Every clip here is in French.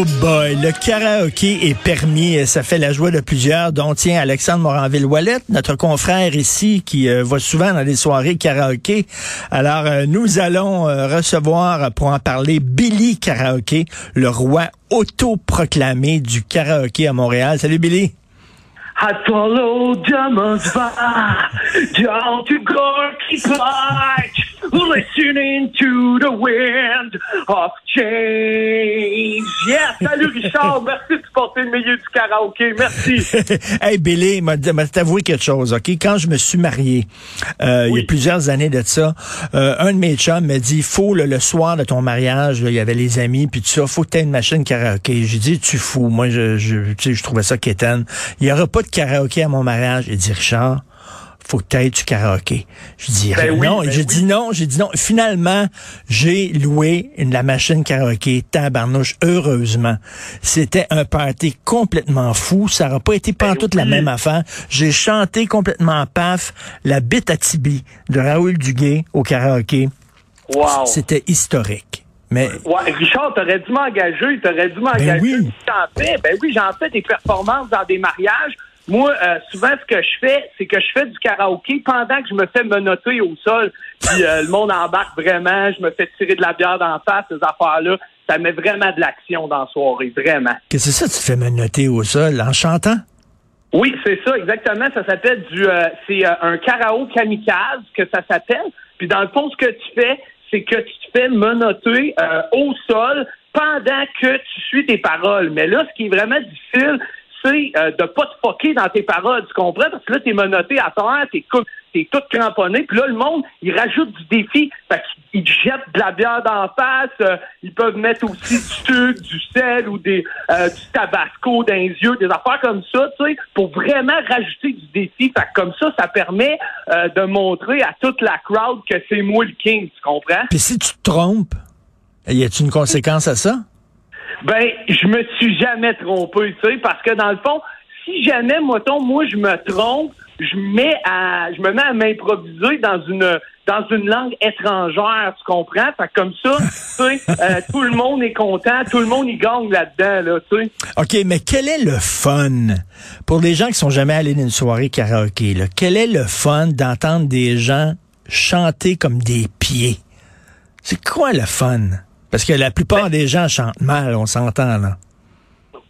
Oh boy, le karaoké est permis. Ça fait la joie de plusieurs, dont tient Alexandre Moranville-Wallet, notre confrère ici qui euh, va souvent dans les soirées karaoké. Alors, euh, nous allons euh, recevoir pour en parler Billy Karaoké, le roi autoproclamé du karaoké à Montréal. Salut Billy. I follow Demons by down to Gorky Park, listening to the wind of change. Yes, salut Richard, merci de porter le milieu du karaoké, merci. hey Billy, m'a t'avouer quelque chose, ok? Quand je me suis marié, euh, il y a plusieurs années de ça, euh, un de mes chums m'a dit, faut le, soir de ton mariage, il y avait les amis, puis tout ça, faut que tu aies une machine karaoké. J'ai dit, tu fous, moi je, je, je trouvais ça quétaine. Il y aura pas de karaoké à mon mariage. Il dit, Richard, faut que du karaoké. Je dis Ben oui, non, ben j'ai oui. dit non, j'ai dit non. Finalement, j'ai loué une, la machine karaoké, tabarnouche, heureusement. C'était un party complètement fou. Ça n'aurait pas été pantoute la oui. même affaire. J'ai chanté complètement paf la bite à Tibi de Raoul Duguay au karaoké. Wow. C'était historique. Mais Ouais, Richard, t'aurais dû m'engager, t'aurais dû m'engager. Ben oui. J'en fais, ben oui, j'en fais des performances dans des mariages. Moi, euh, souvent, ce que je fais, c'est que je fais du karaoké pendant que je me fais menotter au sol. Puis euh, le monde embarque vraiment, je me fais tirer de la bière d'en face, ces affaires-là. Ça met vraiment de l'action dans la soirée, vraiment. qu'est-ce que c'est ça, tu fais me noter au sol en chantant? Oui, c'est ça, exactement. Ça s'appelle du, euh, c'est euh, un karaoke kamikaze que ça s'appelle. Puis dans le fond, ce que tu fais, c'est que tu te fais menotter au sol pendant que tu suis tes paroles. Mais là, ce qui est vraiment difficile, c'est euh, de pas te foquer dans tes paroles, tu comprends? Parce que là, t'es menotté à terre, t'es t'es tout cramponné, puis là, le monde, il rajoute du défi. Fait qu'ils te jettent de la bière d'en face, euh, ils peuvent mettre aussi du sucre, du sel ou euh, du tabasco dans les yeux, des affaires comme ça, tu sais, pour vraiment rajouter du défi. Fait que comme ça, ça permet euh, de montrer à toute la crowd que c'est moi le king, tu comprends? Puis si tu te trompes, y a-t-il une conséquence à ça? Ben, je me suis jamais trompé, tu sais, parce que dans le fond, si jamais, mettons, moi, je me trompe, je mets à, je me mets à m'improviser dans une, dans une langue étrangère, tu comprends? Fait que comme ça, tu sais, euh, tout le monde est content, tout le monde y gagne là-dedans, là, tu sais. OK, mais quel est le fun pour les gens qui sont jamais allés dans une soirée karaoké? Là, quel est le fun d'entendre des gens chanter comme des pieds? C'est quoi le fun? Parce que la plupart des gens chantent mal, on s'entend là.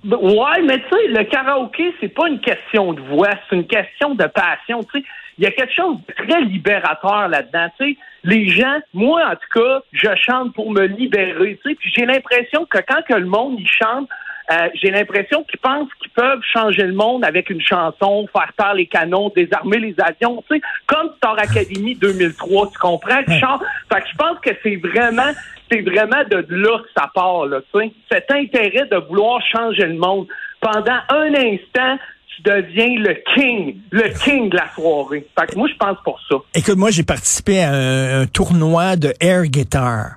Ben, Ouais, mais tu sais, le karaoké, c'est pas une question de voix, c'est une question de passion. Tu sais, il y a quelque chose de très libérateur là-dedans. Tu sais, les gens, moi en tout cas, je chante pour me libérer. Tu sais, puis j'ai l'impression que quand que le monde il chante, euh, j'ai l'impression qu'ils pensent qu'ils peuvent changer le monde avec une chanson, faire taire les canons, désarmer les avions, tu sais, comme Star Academy 2003, tu comprends? Chantent. Fait que je pense que c'est vraiment, c'est vraiment de là que ça part, là, tu sais. Cet intérêt de vouloir changer le monde. Pendant un instant, tu deviens le king, le king de la soirée. Fait que moi, je pense pour ça. Écoute, moi, j'ai participé à un, un tournoi de air guitar.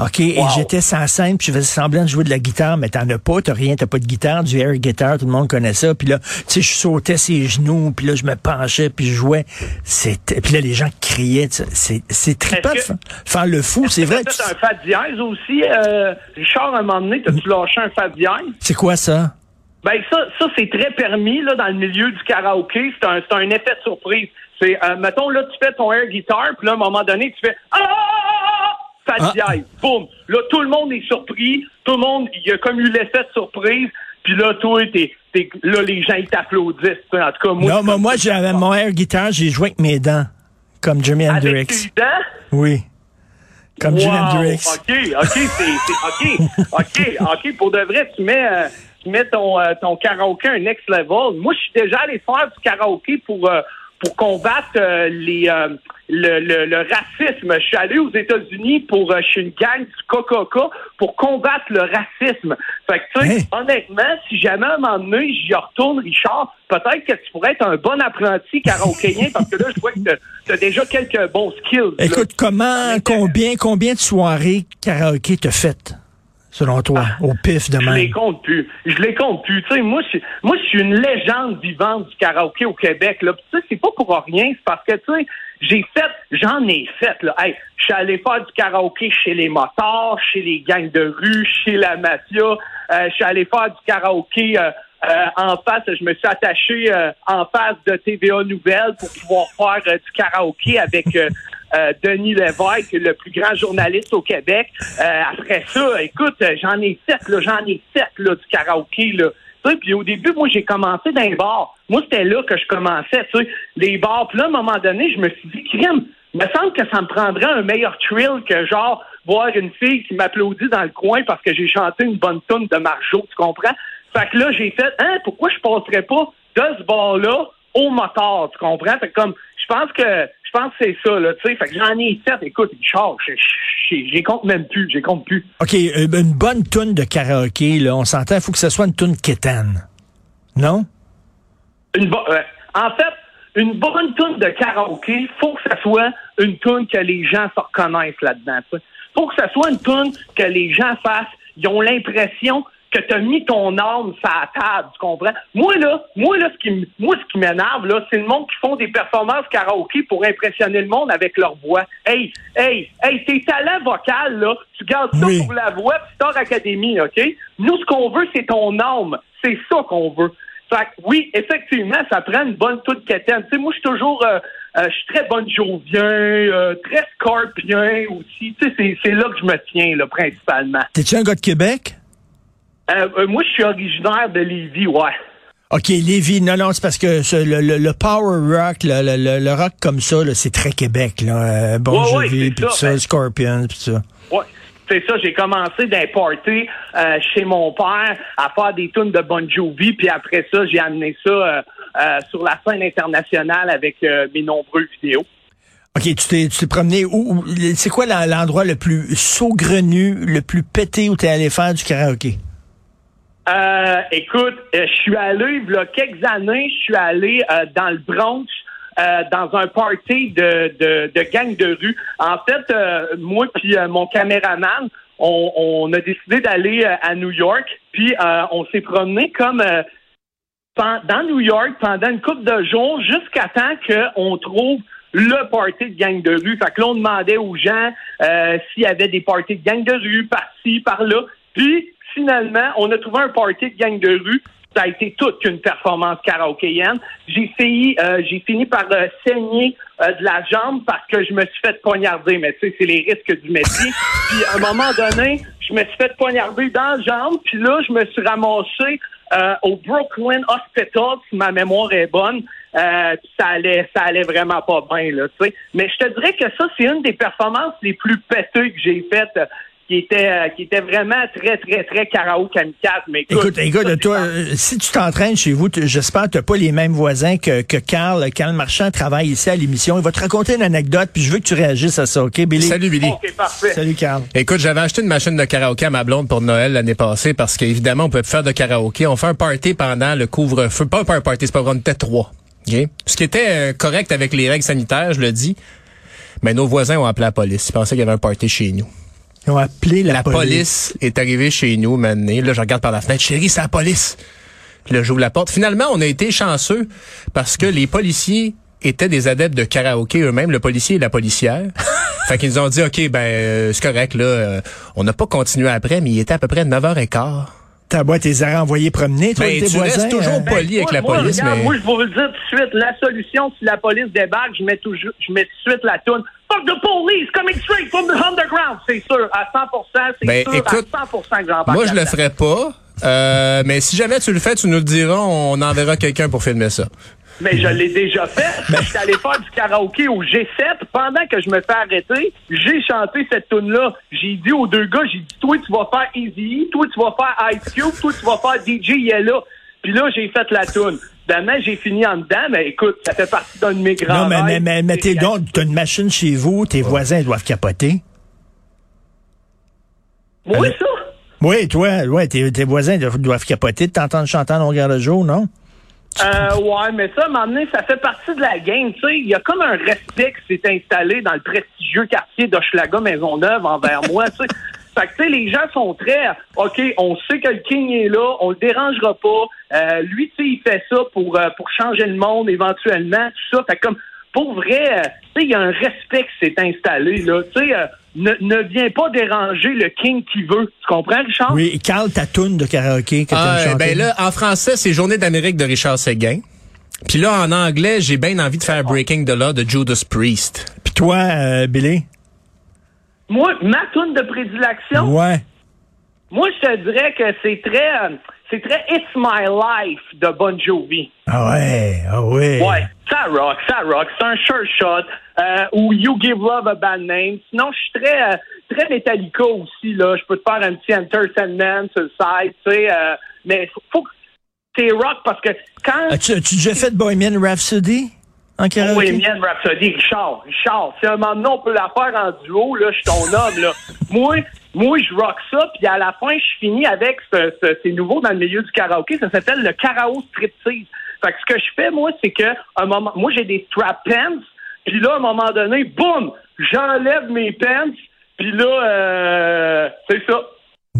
OK? Et j'étais sans scène, puis je faisais semblant de jouer de la guitare, mais t'en as pas, t'as rien, t'as pas de guitare, du air guitar, tout le monde connaît ça. Puis là, tu sais, je sautais ses genoux, puis là, je me penchais, puis je jouais. C'était, puis là, les gens criaient. C'est, c'est trippant faire le fou, c'est vrai. Tu- fait un fa dièse aussi, euh, Richard, à un moment donné, t'as-tu lâché un fa dièse? C'est quoi ça? Ben ça, ça c'est très permis là dans le milieu du karaoké. C'est un, c'est un effet de surprise. C'est, euh, mettons là, tu fais ton air guitar, puis là, à un moment donné, tu fais ah, ah, ah, ah, fa Ah. dièse, boum. Là, tout le monde est surpris. Tout le monde, il y a comme eu l'effet de surprise. Puis là, toi, t'es, t'es- là, les gens ils t'applaudissent. En tout cas, moi, non, c'est moi, ça j'avais mon air guitar, j'ai joué avec mes dents, comme Jimi Avec Hendrix. tes dents? Oui. Comme Jimi Wow, Hendrix. OK, OK, c'est, c'est- OK, OK, OK. Pour de vrai, tu mets, euh, tu mets ton, euh, ton karaoké un next level. Moi, je suis déjà allé faire du karaoké pour, euh, pour combattre euh, les, euh, le, le, le racisme. Je suis allé aux États-Unis pour euh, chez une gang du Coca-Cola pour combattre le racisme. Fait que, tu sais, Hey. honnêtement, si jamais à un moment donné, j'y retourne, Richard, peut-être que tu pourrais être un bon apprenti karaokéen parce que là, je vois que tu as déjà quelques bons skills. là. Écoute, comment, combien, combien de soirées karaoké t'as faites, selon toi, au pif de Je les même? compte plus. Je les compte plus. Tu sais, moi, je, moi, je suis une légende vivante du karaoké au Québec. Là. Puis, Tu sais, c'est pas pour rien. C'est parce que, tu sais, J'ai fait, j'en ai fait, là. Hey, je suis allé faire du karaoké chez les motards, chez les gangs de rue, chez la mafia. Euh, je suis allé faire du karaoké euh, euh, en face. Je me suis attaché en face de TVA Nouvelles pour pouvoir faire du karaoké avec Denis Lévesque, le plus grand journaliste au Québec. après ça, écoute, j'en ai fait, là, j'en ai fait là, du karaoké, là. Puis au début, moi, j'ai commencé dans les bars. Moi, c'était là que je commençais, tu sais, les bars. Puis là, à un moment donné, je me suis dit, crime, me semble que ça me prendrait un meilleur thrill que genre voir une fille qui m'applaudit dans le coin parce que j'ai chanté une bonne tonne de Marjo, tu comprends? Fait que là, j'ai fait, hein, pourquoi je passerais pas de ce bar-là au moteur, tu comprends? Fait que comme, je pense que, pense que c'est ça, là, tu sais. Fait que j'en ai sept, écoute, Charles, j'ai compte même plus, j'ai compte plus. OK, euh, une bonne toune de karaoké, là, on s'entend, il faut que ce soit une toune quétaine. Non? Une en fait, une bonne toune de karaoké, faut que ça soit une toune que les gens se reconnaissent là-dedans. Faut que ça soit une toune que les gens fassent. Ils ont l'impression que tu as mis ton âme sur la table, tu comprends? Moi, là, moi, là, ce qui, moi, ce qui m'énerve, là, c'est le monde qui font des performances karaoké pour impressionner le monde avec leur voix. Hey, hey, hey, tes talents vocaux, là, tu gardes ça pour la voix Star Academy, OK? Nous, ce qu'on veut, c'est ton âme. C'est ça qu'on veut. Fait oui, effectivement, ça prend une bonne toute quétaine. Tu sais, moi, je suis toujours, euh, euh, je suis très bonne jovien, euh, très scorpien aussi. Tu sais, c'est là que je me tiens, là, principalement. T'es-tu un gars de Québec? Moi, je suis originaire de Lévis, ouais. OK, Lévis, non, non, c'est parce que le, power rock, le, rock comme ça, c'est très Québec, là. bon Jovi, puis ça, ben Scorpion, puis ça. Ouais, c'est ça, j'ai commencé d'importer euh, chez mon père à faire des tunes de Bon Jovi, puis après ça, j'ai amené ça euh, euh, sur la scène internationale avec mes nombreux vidéos. OK, tu t'es, tu t'es promené où? c'est quoi l'endroit le plus saugrenu, le plus pété où tu es allé faire du karaoké? Écoute, je suis allé, il quelques années, je suis allé dans le Bronx euh, dans un party de, de, de, gang de rue. En fait, euh, moi puis euh, mon caméraman, on, on a décidé d'aller à New York, puis on s'est promené comme dans New York pendant une couple de jours jusqu'à temps qu'on trouve le party de gang de rue. Fait que là, on demandait aux gens s'il y avait des parties de gang de rue par-ci, par-là. Puis, finalement, on a trouvé un party de gang de rue ça a été toute qu'une performance karaokéenne. J'ai fini, euh, j'ai fini par euh, saigner euh, de la jambe parce que je me suis fait poignarder. Mais tu sais, c'est les risques du métier. Puis à un moment donné, je me suis fait poignarder dans la jambe. Puis là, je me suis ramassé au Brooklyn Hospital, si ma mémoire est bonne. ça allait, ça allait vraiment pas bien là. Tu sais. Mais je te dirais que ça, c'est une des performances les plus péteuses que j'ai faites qui était euh, qui était vraiment très très très karaoke kamikaze mais écoute. Écoute, toi euh, si tu t'entraînes chez vous j'espère que tu n'as pas les mêmes voisins que que Carl. Carl Marchand travaille ici à l'émission. Il va te raconter une anecdote puis je veux que tu réagisses à ça OK Billy? Salut Billy. OK parfait. Salut Carl. Écoute j'avais acheté une machine de karaoké à ma blonde pour Noël l'année passée parce qu'évidemment on peut faire de karaoké. On fait un party pendant le couvre-feu. Pas un party c'est pas vrai on était trois ce qui était euh, correct avec les règles sanitaires je le dis mais nos voisins ont appelé la police. Ils pensaient qu'il y avait un party chez nous ils ont appelé la, la police. est arrivée chez nous maintenant. Là, je regarde par la fenêtre. Chérie, c'est la police. Puis là, j'ouvre la porte. Finalement, on a été chanceux parce que les policiers étaient des adeptes de karaoké eux-mêmes, le policier et la policière. fait qu'ils nous ont dit, OK, ben, euh, c'est correct, là. Euh, on n'a pas continué après, mais il était à peu près 9h15 ta boîte les a renvoyés promener, toi, ben, tes tu restes toujours hein? poli avec la police, mais... Moi, je vais vous le dire tout de suite, la solution, si la police débarque, je mets, toujours, je mets tout de suite la toune Fuck the police coming straight from the underground. C'est sûr, à 100 c'est ben, sûr, écoute, à 100 que j'embarque. Moi, je le ferai pas. Euh, mais si jamais tu le fais, tu nous le diras, on enverra quelqu'un pour filmer ça. Mais je l'ai déjà fait. je suis allé faire du karaoké au G7. Pendant que je me fais arrêter, j'ai chanté cette tune-là. J'ai dit aux deux gars, j'ai dit, toi, tu vas faire Easy, toi, tu vas faire Ice Cube, toi, tu vas faire DJ Yella. Puis là, j'ai fait la tune. Demain, j'ai fini en dedans, mais écoute, ça fait partie d'un de mes grands Non, mais, mais, mais, mais t'es donc, t'as une machine chez vous, tes voisins doivent capoter. Oui, ça. Oui, toi, ouais, tes, tes voisins doivent, capoter de t'entendre chanter en longueur de jour, non? Euh, ouais, mais ça, m'amener, ça fait partie de la game, tu sais. Il y a comme un respect qui s'est installé dans le prestigieux quartier d'Hochelaga Maisonneuve envers moi, tu sais. Fait que, tu sais, les gens sont très, OK, on sait que le King est là, on le dérangera pas. Euh, lui, tu sais, il fait ça pour, euh, pour changer le monde éventuellement, tout ça. Fait comme, pour vrai, euh, tu sais, il y a un respect qui s'est installé, là. Tu sais, euh, ne, ne viens pas déranger le king qui veut. Tu comprends, Richard? Oui, Carl, ta toune de karaoké que Ah, chanter. ben là, en français, c'est Journée d'Amérique de Richard Seguin. Puis là, en anglais, j'ai bien envie de faire Breaking the Law de Judas Priest. Puis toi, euh, Billy? Moi, ma tune de prédilection, Ouais. moi, je te dirais que c'est très, euh, c'est très It's My Life de Bon Jovi. Ah ouais, ah ouais. Ouais, ça rock, ça rock. C'est un sure shot. Euh, ou You Give Love a Bad Name. Sinon, je suis très, euh, très Metallica aussi, là. Je peux te faire un petit Enter Sandman sur le side, tu sais. euh, mais faut, faut que c'est rock parce que quand... As-tu as-tu déjà fait Bohemian Rhapsody en karaoké? Bohemian Rhapsody, Richard, Richard, si à un moment donné, on peut la faire en duo, là, je suis ton homme, là. Moi, moi, je rock ça, puis à la fin, je finis avec ce, ce- c'est nouveau dans le milieu du karaoké, ça s'appelle le karaoke striptease. Fait que ce que je fais, moi, c'est que, un moment, moi, j'ai des strap pants, puis là, à un moment donné, boum, j'enlève mes pants, puis là, euh, c'est ça.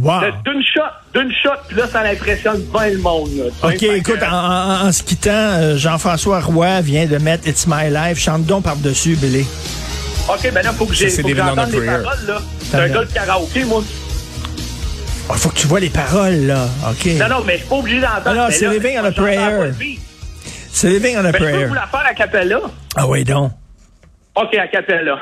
Wow. D'une shot, d'une shot, puis là, ça impressionne bien le monde, là. OK, Fait que, écoute, en, en- en se quittant, euh, Jean-François Roy vient de mettre It's My Life. Chante donc par-dessus, Billy. OK, ben là, faut que j'entende les Prayer. paroles, là. C'est un gars de karaoké, moi. Il faut que tu vois les paroles, là. OK. Non, non, mais je suis pas obligé d'entendre. Ah non, mais c'est Living on a Prayer. C'est Living on a Ben, je peux Prayer. vous la faire à Capella. Ah oui, donc. OK, à Capella.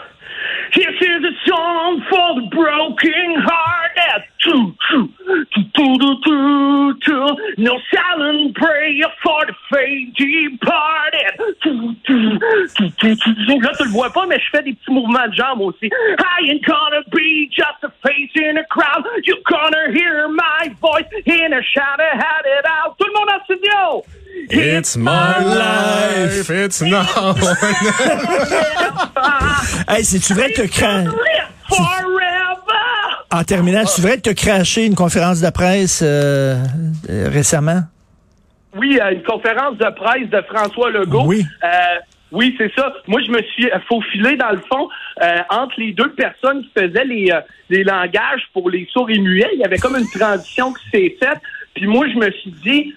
This is a song for the broken hearted. Choo, choo, choo, choo, choo, choo, choo. No silent prayer for the faint departed. Choo, choo, choo, choo, choo, choo. Là, tu le vois pas, mais je fais des petits mouvements de jambes aussi. I ain't gonna be just a face in a crowd. You're gonna hear my voice in a shout had it out. Tout le monde en studio. It's my life, it's now. Hey, c'est-tu vrai que Forever! En terminant, c'est vrai que t'as craché une conférence de presse euh, euh, récemment? Oui, euh, une conférence de presse de François Legault. Oui. Euh, oui, c'est ça. Moi, je me suis faufilé dans le fond euh, entre les deux personnes qui faisaient les, euh, les langages pour les sourds et muets. Il y avait comme une transition qui s'est faite. Puis moi, je me suis dit,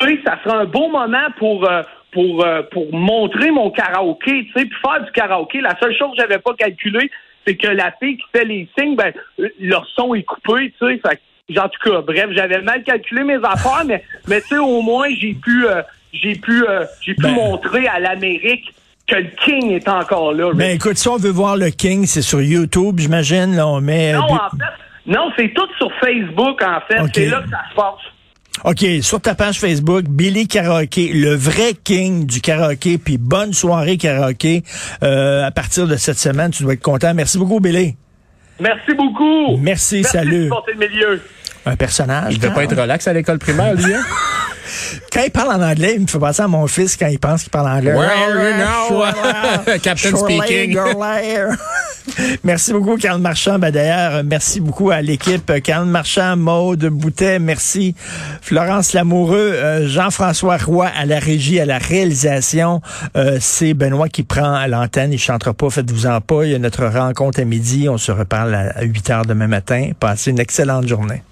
tu sais, ça sera un beau moment pour euh, pour euh, pour montrer mon karaoké, tu sais, puis faire du karaoké. La seule chose que j'avais pas calculé, c'est que la fille qui fait les signes, ben euh, leur son est coupé, tu sais. En tout cas, bref, j'avais mal calculé mes affaires, mais mais tu sais, au moins j'ai pu euh, j'ai pu euh, j'ai pu Ben. montrer à l'Amérique que le King est encore là. Ben écoute, si on veut voir le King, c'est sur YouTube, j'imagine. Là, on met. non, en fait, non, c'est tout sur Facebook, en fait. C'est là que ça se passe. OK, sur ta page Facebook, Billy Karaoke, le vrai king du karaoké, puis bonne soirée karaoké. Euh, à partir de cette semaine, tu dois être content. Merci beaucoup, Billy. Merci beaucoup. Merci, salut. de supporter le milieu. Un personnage. Il quand pas être relax à l'école primaire, lui, hein? Quand il parle en anglais, il me fait penser à mon fils quand il pense qu'il parle anglais. Well, you know, Captain speaking. merci beaucoup, Carl Marchand. Ben, D'ailleurs, merci beaucoup à l'équipe. Carl Marchand, Maude Boutet, merci. Florence Lamoureux, euh, Jean-François Roy à la régie, à la réalisation. Euh, C'est Benoît qui prend à l'antenne. Il chantera pas, faites-vous-en pas. Il y a notre rencontre à midi. On se reparle à 8 heures demain matin. Passez une excellente journée.